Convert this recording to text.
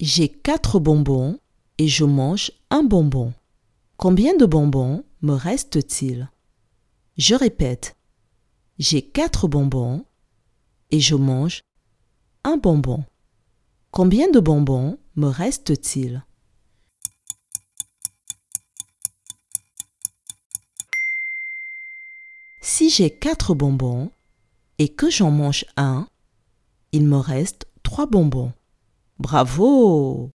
J'ai quatre bonbons et je mange un bonbon. Combien de bonbons me reste-t-il? Je répète. J'ai quatre bonbons et je mange un bonbon. Combien de bonbons me reste-t-il? Si j'ai quatre bonbons et que j'en mange un, il me reste trois bonbons. Bravo